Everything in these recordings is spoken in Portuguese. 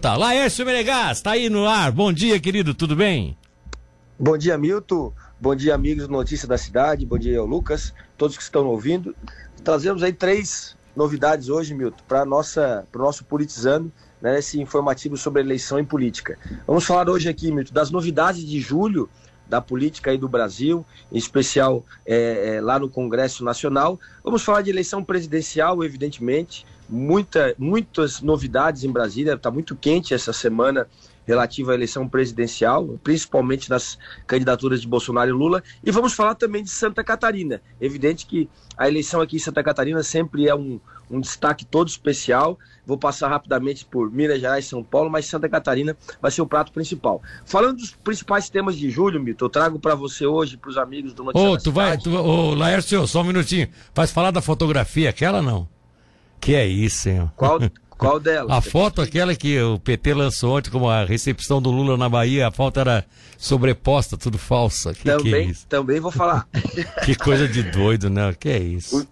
Tá, Laércio Menegas, tá aí no ar. Bom dia, querido, tudo bem? Bom dia, Milton. Bom dia, amigos do Notícia da Cidade. Bom dia, Lucas. Todos que estão ouvindo. Trazemos aí três novidades hoje, Milton, para o nosso politizando, né, esse informativo sobre eleição e política. Vamos falar hoje aqui, Milton, das novidades de julho da política aí do Brasil, em especial é, é, lá no Congresso Nacional. Vamos falar de eleição presidencial, evidentemente, muita, muitas novidades em Brasília, está muito quente essa semana relativa à eleição presidencial, principalmente nas candidaturas de Bolsonaro e Lula, e vamos falar também de Santa Catarina. Evidente que a eleição aqui em Santa Catarina sempre é um, um destaque todo especial. Vou passar rapidamente por Minas Gerais e São Paulo, mas Santa Catarina vai ser o prato principal. Falando dos principais temas de julho, Mito, eu trago para você hoje, para os amigos do Notícias Ô, tu vai, tu, ô, Laércio, só um minutinho. Faz falar da fotografia, aquela não? Que é isso, senhor? Qual, qual delas? A foto aquela que o PT lançou ontem como a recepção do Lula na Bahia, a foto era sobreposta, tudo falsa. Que também, que é também vou falar. que coisa de doido, né? Que é isso?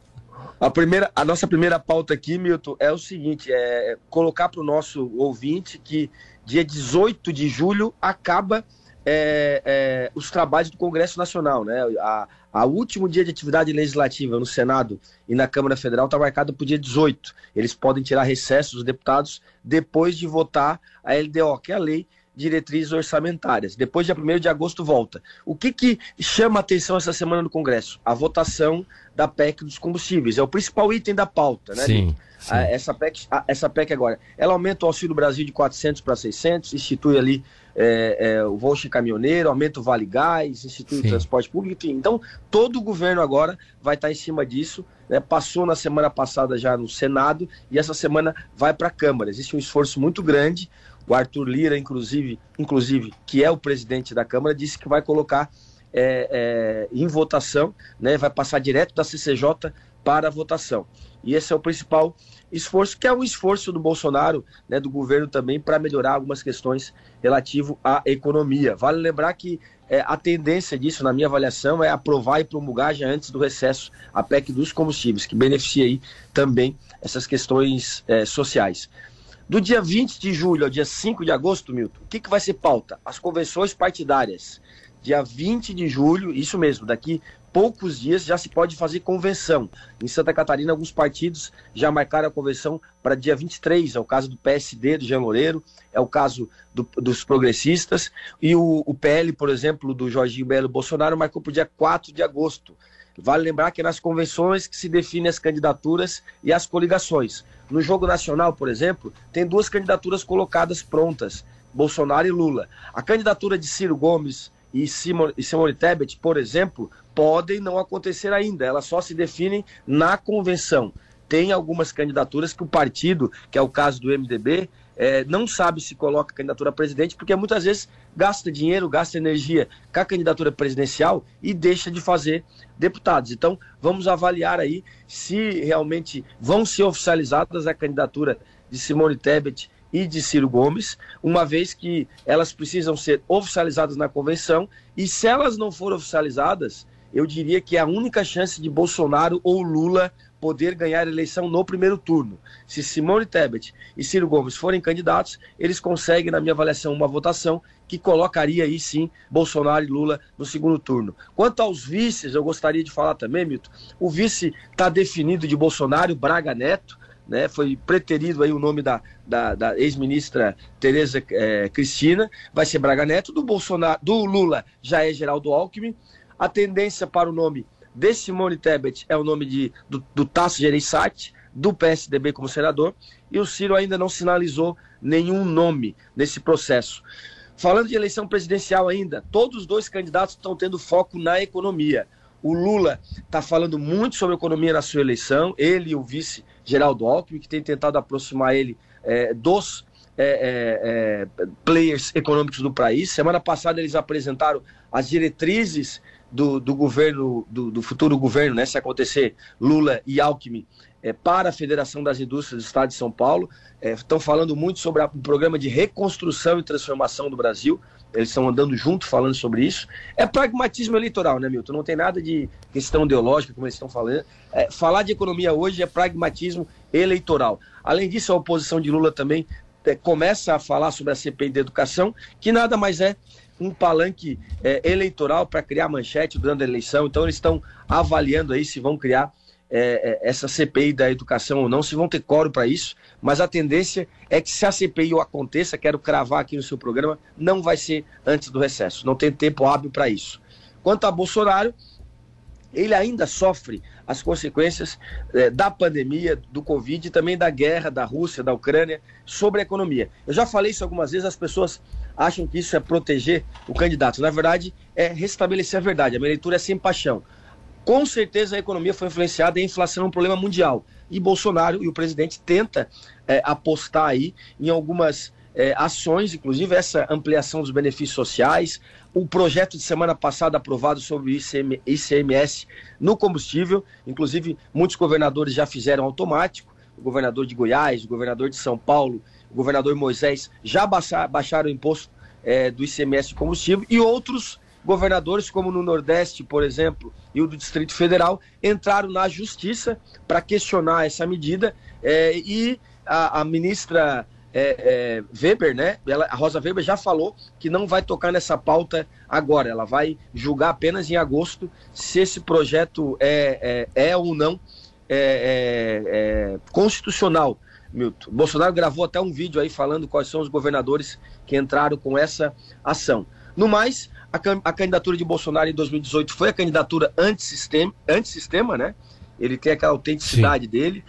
A, primeira, a nossa primeira pauta aqui, Milton, é o seguinte: é colocar para o nosso ouvinte que dia 18 de julho acaba é, é, os trabalhos do Congresso Nacional, né? A, a último dia de atividade legislativa no Senado e na Câmara Federal está marcado para o dia 18. Eles podem tirar recessos dos deputados depois de votar a LDO, que é a Lei Diretrizes Orçamentárias. Depois, dia 1 de agosto, volta. O que, que chama a atenção essa semana no Congresso? A votação da PEC dos combustíveis. É o principal item da pauta, né? Sim. sim. essa, PEC, essa PEC agora. Ela aumenta o Auxílio Brasil de 400 para 600, institui ali é, é, o voucher caminhoneiro, aumenta o Vale Gás, institui Sim. o transporte público, enfim. Então, todo o governo agora vai estar em cima disso. Né? Passou na semana passada já no Senado e essa semana vai para a Câmara. Existe um esforço muito grande. O Arthur Lira, inclusive, inclusive, que é o presidente da Câmara, disse que vai colocar é, é, em votação, né? vai passar direto da CCJ para a votação. E esse é o principal esforço, que é um esforço do Bolsonaro, né, do governo também, para melhorar algumas questões relativo à economia. Vale lembrar que é, a tendência disso, na minha avaliação, é aprovar e promulgar já antes do recesso a PEC dos combustíveis, que beneficia aí também essas questões é, sociais. Do dia 20 de julho ao dia 5 de agosto, Milton, o que, que vai ser pauta? As convenções partidárias. Dia 20 de julho, isso mesmo, daqui poucos dias já se pode fazer convenção. Em Santa Catarina, alguns partidos já marcaram a convenção para dia 23. É o caso do PSD, do Jean Loureiro, é o caso do, dos progressistas. E o, o, PL, por exemplo, do Jorginho Belo Bolsonaro, marcou para o dia 4 de agosto. Vale lembrar que é nas convenções que se definem as candidaturas e as coligações. No jogo nacional, por exemplo, tem duas candidaturas colocadas prontas: Bolsonaro e Lula. A candidatura de Ciro Gomes e Simone, e Simone Tebet, por exemplo, podem não acontecer ainda. Elas só se definem na convenção. Tem algumas candidaturas que o partido, que é o caso do MDB, é, não sabe se coloca candidatura a presidente, porque muitas vezes gasta dinheiro, gasta energia com a candidatura presidencial e deixa de fazer deputados. Então, vamos avaliar aí se realmente vão ser oficializadas a candidatura de Simone Tebet e de Ciro Gomes, uma vez que elas precisam ser oficializadas na convenção, e se elas não forem oficializadas, eu diria que é a única chance de Bolsonaro ou Lula poder ganhar a eleição no primeiro turno. Se Simone Tebet e Ciro Gomes forem candidatos, eles conseguem, na minha avaliação, uma votação que colocaria aí sim Bolsonaro e Lula no segundo turno. Quanto aos vices, eu gostaria de falar também, Milton, o vice está definido de Bolsonaro, Braga Neto, né, foi preterido aí o nome da, da, da ex-ministra Tereza é, Cristina, vai ser Braga Neto, do Bolsonaro, do Lula já é Geraldo Alckmin. A tendência para o nome de Simone Tebet é o nome de, do, do Tasso Gereissati, do PSDB como senador, e o Ciro ainda não sinalizou nenhum nome nesse processo. Falando de eleição presidencial ainda, todos os dois candidatos estão tendo foco na economia. O Lula está falando muito sobre economia na sua eleição, ele e o vice Geraldo Alckmin, que tem tentado aproximar ele é, dos é, é, é, players econômicos do país. Semana passada eles apresentaram as diretrizes do, do governo, do, do, futuro governo, né, se acontecer Lula e Alckmin, é, para a Federação das Indústrias do Estado de São Paulo. É, estão falando muito sobre o programa de reconstrução e transformação do Brasil eles estão andando junto falando sobre isso. É pragmatismo eleitoral, né, Milton? Não tem nada de questão ideológica, como eles estão falando. É, falar de economia hoje é pragmatismo eleitoral. Além disso, a oposição de Lula também é, começa a falar sobre a CPI da educação, que nada mais é um palanque é, eleitoral para criar manchete durante a eleição. Então, eles estão avaliando aí se vão criar é, é essa CPI da educação ou não, se vão ter coro para isso. Mas a tendência é que, se a CPI aconteça, quero cravar aqui no seu programa, não vai ser antes do recesso. Não tem tempo hábil para isso. Quanto a Bolsonaro, ele ainda sofre as consequências é, da pandemia, do Covid e também da guerra da Rússia, da Ucrânia, sobre a economia. Eu já falei isso algumas vezes, as pessoas acham que isso é proteger o candidato. Na verdade, é restabelecer a verdade. A minha leitura é sem paixão. Com certeza a economia foi influenciada e a inflação é um problema mundial. E Bolsonaro e o presidente tenta é, apostar aí em algumas é, ações, inclusive essa ampliação dos benefícios sociais, o projeto de semana passada aprovado sobre o ICM, ICMS no combustível, inclusive muitos governadores já fizeram automático, o governador de Goiás, o governador de São Paulo, o governador Moisés já baixar, baixaram o imposto é, do ICMS de combustível e outros governadores, como no Nordeste, por exemplo, e o do Distrito Federal, entraram na justiça para questionar essa medida é, e a, a ministra é, é, Weber, né? Ela, a Rosa Weber já falou que não vai tocar nessa pauta agora. Ela vai julgar apenas em agosto se esse projeto é, é, é ou não é, é, é, constitucional. Milton. Bolsonaro gravou até um vídeo aí falando quais são os governadores que entraram com essa ação. No mais, a, a candidatura de Bolsonaro em 2018 foi a candidatura antissistema, antissistema né? ele tem aquela autenticidade Sim. dele.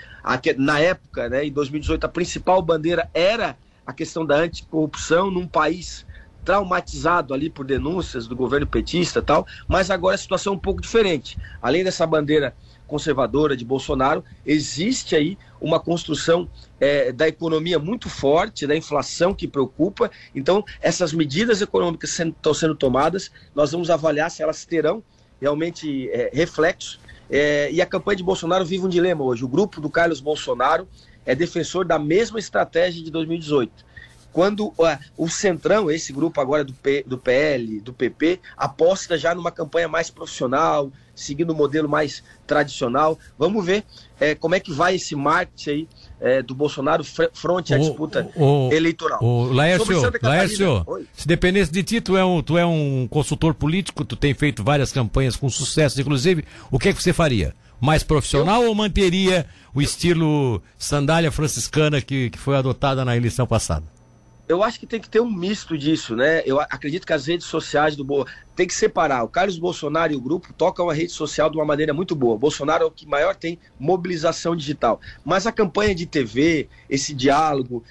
Na época, né, em 2018, a principal bandeira era a questão da anticorrupção num país traumatizado ali por denúncias do governo petista tal, mas agora a situação é um pouco diferente. Além dessa bandeira conservadora de Bolsonaro, existe aí uma construção é, da economia muito forte, da inflação que preocupa. Então, essas medidas econômicas estão sendo tomadas, nós vamos avaliar se elas terão realmente é, reflexo é, e a campanha de Bolsonaro vive um dilema hoje. O grupo do Carlos Bolsonaro é defensor da mesma estratégia de 2018. Quando uh, o Centrão, esse grupo agora do, P, do PL, do PP, aposta já numa campanha mais profissional, seguindo o um modelo mais tradicional. Vamos ver é, como é que vai esse marketing aí é, do Bolsonaro frente à disputa o, o, eleitoral. O Laércio, Laércio se dependesse de ti, tu é, um, tu é um consultor político, tu tem feito várias campanhas com sucesso, inclusive, o que é que você faria? Mais profissional Eu... ou manteria o estilo sandália franciscana que, que foi adotada na eleição passada? Eu acho que tem que ter um misto disso, né? Eu acredito que as redes sociais do Boa tem que separar. O Carlos Bolsonaro e o grupo tocam a rede social de uma maneira muito boa. O Bolsonaro é o que maior tem mobilização digital. Mas a campanha de TV, esse diálogo,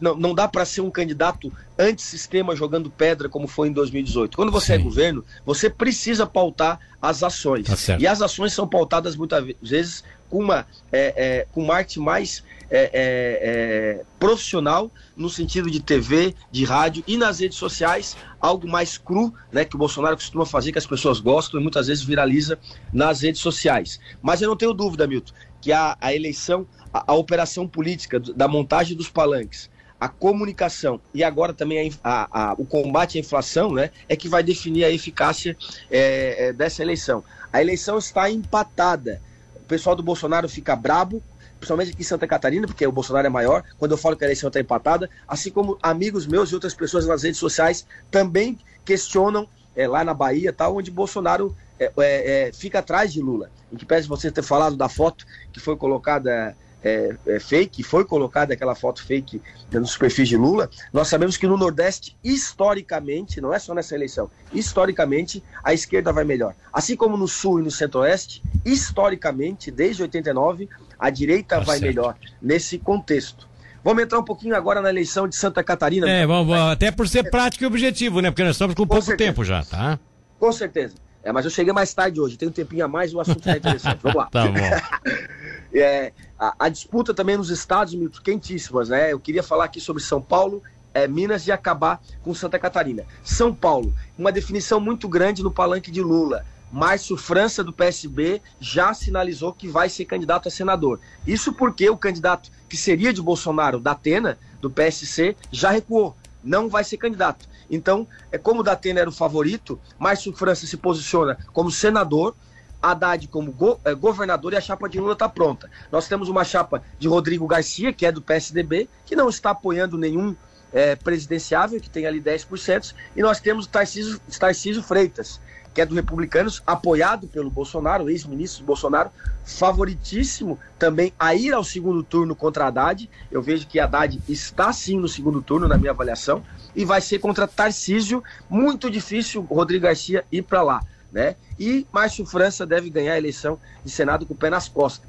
não, dá para ser um candidato antissistema jogando pedra como foi em 2018. Quando você é Sim. é governo, você precisa pautar as ações. Tá e as ações são pautadas muitas vezes com uma é, é, com marketing mais é, é, é, profissional no sentido de TV, de rádio e nas redes sociais, algo mais cru, né, que o Bolsonaro costuma fazer, que as pessoas gostam e muitas vezes viraliza nas redes sociais. Mas eu não tenho dúvida, Milton, que a, a eleição, a, a operação política da montagem dos palanques, a comunicação e agora também a, a, o combate à inflação, né, é que vai definir a eficácia é, é, dessa eleição. A eleição está empatada. O pessoal do Bolsonaro fica brabo, principalmente aqui em Santa Catarina, porque o Bolsonaro é maior, quando eu falo que a eleição está empatada, assim como amigos meus e outras pessoas nas redes sociais também questionam é, lá na Bahia, tal, onde Bolsonaro é, é, é fica atrás de Lula. Em que pese você ter falado da foto que foi colocada é, é, fake, foi colocada aquela foto fake nos perfis de Lula, nós sabemos que no Nordeste, historicamente, não é só nessa eleição, historicamente, a esquerda vai melhor. Assim como no Sul e no Centro-Oeste, historicamente, desde 89, a direita tá vai certo. melhor nesse contexto. Vamos entrar um pouquinho agora na eleição de Santa Catarina. É, vamos, até por ser prático e objetivo, né? Porque nós estamos com, com pouco certeza. tempo já, tá? Com certeza. É, mas eu cheguei mais tarde hoje, tem um tempinho a mais e o assunto está interessante. Vamos lá. tá bom. é, a, a, disputa também nos estados muito quentíssimas, né? Eu queria falar aqui sobre São Paulo, é, Minas e acabar com Santa Catarina. São Paulo, uma definição muito grande no palanque de Lula. Márcio França, do PSB, já sinalizou que vai ser candidato a senador. Isso porque o candidato que seria de Bolsonaro, da Atena, do PSC, já recuou. Não vai ser candidato. Então, é como o Datena era o favorito, Márcio França se posiciona como senador, Haddad como go, é, governador e a chapa de Lula está pronta. Nós temos uma chapa de Rodrigo Garcia, que é do PSDB, que não está apoiando nenhum é, presidenciável, que tem ali 10%, e nós temos Tarcísio, Tarcísio Freitas, que é do Republicanos, apoiado pelo Bolsonaro, ex-ministro Bolsonaro, favoritíssimo também a ir ao segundo turno contra Haddad. Eu vejo que Haddad está sim no segundo turno, na minha avaliação, e vai ser contra Tarcísio. Muito difícil Rodrigo Garcia ir para lá. Né? E Márcio França deve ganhar a eleição de Senado com o pé nas costas,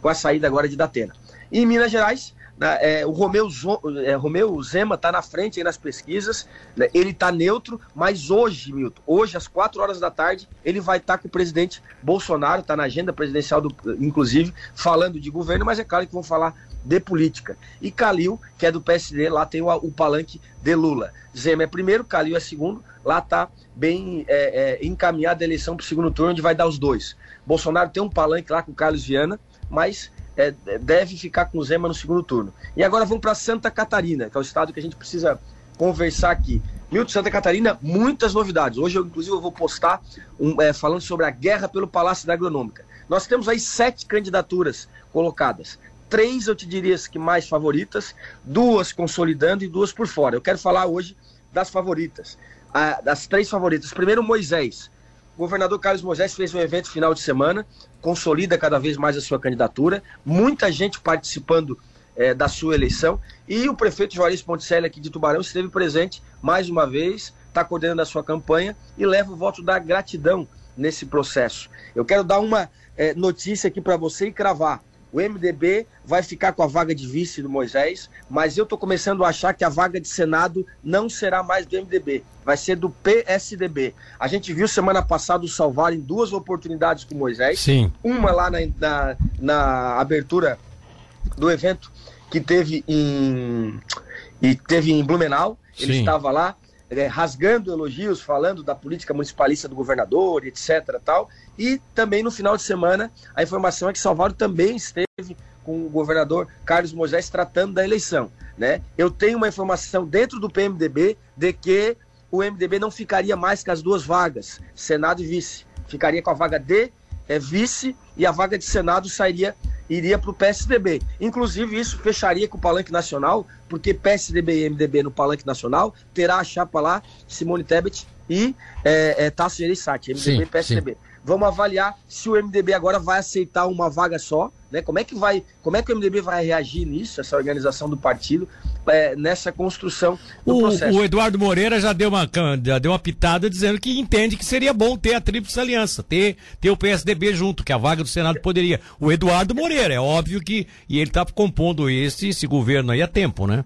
com a saída agora de Datena. E em Minas Gerais, é, o Romeu, é, Romeu Zema está na frente nas pesquisas, né, ele está neutro, mas hoje, Milton, hoje às 4 horas da tarde, ele vai estar tá com o presidente Bolsonaro, está na agenda presidencial, do, inclusive, falando de governo, mas é claro que vão falar de política. E Calil, que é do PSD, lá tem o, o palanque de Lula. Zema é primeiro, Calil é segundo, lá está bem é, é, encaminhada a eleição para o segundo turno, onde vai dar os dois. Bolsonaro tem um palanque lá com Carlos Viana, mas é, deve ficar com o Zema no segundo turno. E agora vamos para Santa Catarina, que é o estado que a gente precisa conversar aqui. Milton Santa Catarina, muitas novidades. Hoje, eu, inclusive, eu vou postar um, é, falando sobre a guerra pelo Palácio da Agronômica. Nós temos aí sete candidaturas colocadas. Três, eu te diria, que mais favoritas, duas consolidando e duas por fora. Eu quero falar hoje das favoritas, das três favoritas. Primeiro, Moisés. Governador Carlos Moisés fez um evento final de semana, consolida cada vez mais a sua candidatura, muita gente participando é, da sua eleição, e o prefeito Juarez Ponticelli aqui de Tubarão esteve presente mais uma vez, está coordenando a sua campanha e leva o voto da gratidão nesse processo. Eu quero dar uma é, notícia aqui para você e cravar. O MDB vai ficar com a vaga de vice do Moisés, mas eu estou começando a achar que a vaga de Senado não será mais do MDB, vai ser do PSDB. A gente viu semana passada o Salvar em duas oportunidades com o Moisés. Sim. Uma lá na, na, na abertura do evento que teve em, e teve em Blumenau. Ele Sim. estava lá é, rasgando elogios, falando da política municipalista do governador, etc. Tal. E também no final de semana, a informação é que Salvador também esteve com o governador Carlos Moisés tratando da eleição. Né? Eu tenho uma informação dentro do PMDB de que o MDB não ficaria mais com as duas vagas, Senado e vice. Ficaria com a vaga de é, vice e a vaga de Senado sairia iria para o PSDB. Inclusive, isso fecharia com o Palanque Nacional, porque PSDB e MDB no Palanque Nacional terá a chapa lá, Simone Tebet e é, é, Tasso Gereissati, MDB e PSDB. Sim. Vamos avaliar se o MDB agora vai aceitar uma vaga só, né? Como é que vai, como é que o MDB vai reagir nisso, essa organização do partido, é, nessa construção do o, processo? O Eduardo Moreira já deu uma já deu uma pitada dizendo que entende que seria bom ter a tríplice aliança, ter ter o PSDB junto, que a vaga do Senado poderia. O Eduardo Moreira, é óbvio que e ele está compondo esse esse governo aí há tempo, né?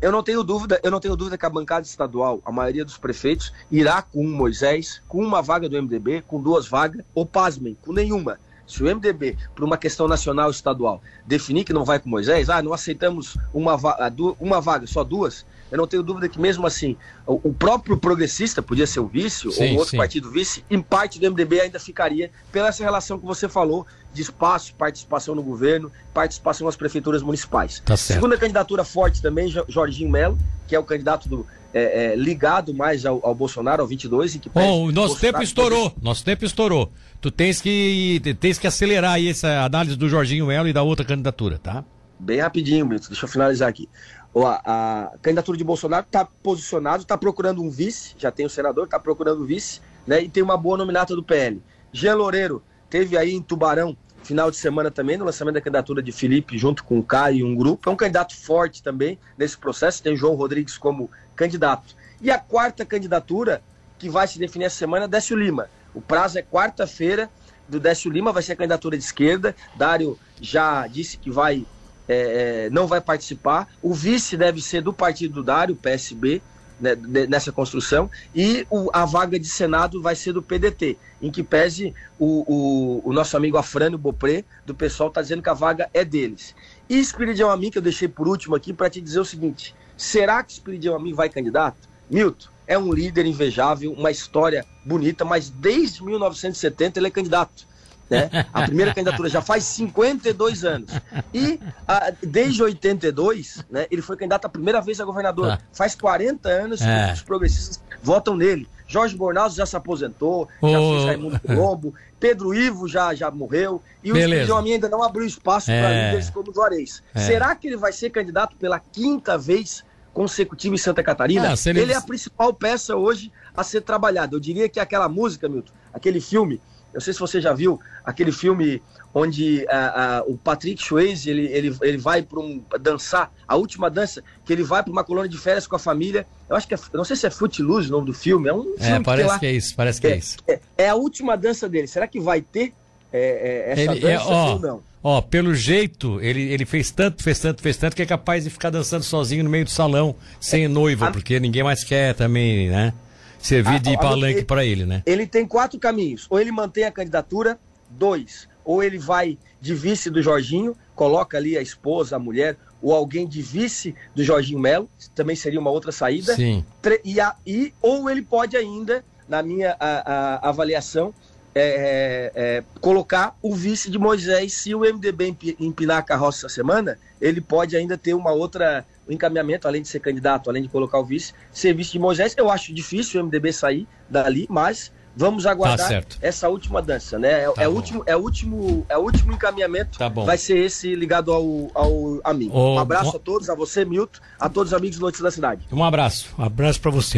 Eu não tenho dúvida, eu não tenho dúvida que a bancada estadual, a maioria dos prefeitos, irá com um Moisés, com uma vaga do MDB, com duas vagas, ou pasmem, com nenhuma. Se o MDB, por uma questão nacional estadual, definir que não vai com Moisés, ah, não aceitamos uma, vaga, uma vaga, só duas, eu não tenho dúvida que mesmo assim, o, próprio progressista podia ser o vice, sim, ou outro sim. partido vice, em parte do MDB ainda ficaria pela essa relação que você falou de espaço, participação no governo, participação nas prefeituras municipais. Tá Segunda candidatura forte também, Jorginho Melo, que é o candidato do, é, é, ligado mais ao, ao, Bolsonaro, ao 22. Em que Bom, o nosso tempo estourou, nosso tempo estourou. Tu tens que, tens que acelerar aí essa análise do Jorginho Melo e da outra candidatura, tá? Bem rapidinho, Milton, deixa eu finalizar aqui. A, a candidatura de Bolsonaro está posicionado, está procurando um vice, já tem o senador, está procurando um vice, né? E tem uma boa nominata do PL. Jean Loureiro teve aí em Tubarão final de semana também, no lançamento da candidatura de Felipe, junto com o Caio e um grupo. É um candidato forte também nesse processo, tem João Rodrigues como candidato. E a quarta candidatura, que vai se definir essa semana, é Décio Lima. O prazo é quarta-feira do Décio Lima, vai ser a candidatura de esquerda. Dário já disse que vai é, é não vai participar. O vice deve ser do partido do Dário, PSB né, nessa construção, e o, a vaga de Senado vai ser do PDT, em que pese o, o, o nosso amigo Afrânio Bopré, do pessoal, está dizendo que a vaga é deles. E Espiridião Amin, que eu deixei por último aqui, para te dizer o seguinte: será que Espiridião Amin vai candidato? Milton, é um líder invejável, uma história bonita, mas desde 1970 ele é candidato. Né? A primeira candidatura já faz 52 anos. E a, desde 82, né, ele foi candidato a primeira vez a governador. Tá. Faz 40 anos é. que os progressistas votam nele. Jorge Bornazzo já se aposentou, oh. já fez Raimundo Colombo, Pedro Ivo já, já morreu, e Beleza. o Homem ainda não abriu espaço é. para líderes como Juarez. É. Será que ele vai ser candidato pela quinta vez consecutiva em Santa Catarina? Ah, ele... ele é a principal peça hoje a ser trabalhada. Eu diria que aquela música, Milton, aquele filme, eu sei se você já viu, aquele filme onde a, a, o Patrick Swayze ele, ele, ele vai para um dançar a última dança que ele vai para uma colônia de férias com a família eu acho que é, não sei se é Footloose o nome do filme é um é, filme parece que, lá, que, é isso parece que é, é isso é, é, a última dança dele será que vai ter é, é, essa ele, dança ó, ou não? ó pelo jeito ele, ele fez tanto fez tanto fez tanto que é capaz de ficar dançando sozinho no meio do salão sem noiva a, porque ninguém mais quer também né? Servir de palanque para ele né? ele tem quatro caminhos. Ou ele mantém a candidatura dois. Ou ele vai de vice do Jorginho, coloca ali a esposa, a mulher, ou alguém de vice do Jorginho Melo, também seria uma outra saída. Sim. E, a, e ou ele pode ainda, na minha a, a avaliação, é, é, é, colocar o vice de Moisés. Se o MDB empinar a carroça essa semana, ele pode ainda ter uma outra um encaminhamento, além de ser candidato, além de colocar o vice, ser vice de Moisés. Eu acho difícil o MDB sair dali, mas Vamos aguardar tá essa última dança, né? É, tá é, último, é, último, é o último encaminhamento. Tá bom. Vai ser esse ligado ao, ao amigo. um abraço a todos, a você, Milton, a todos os amigos do Notícias da Cidade. Um abraço. Um abraço para você.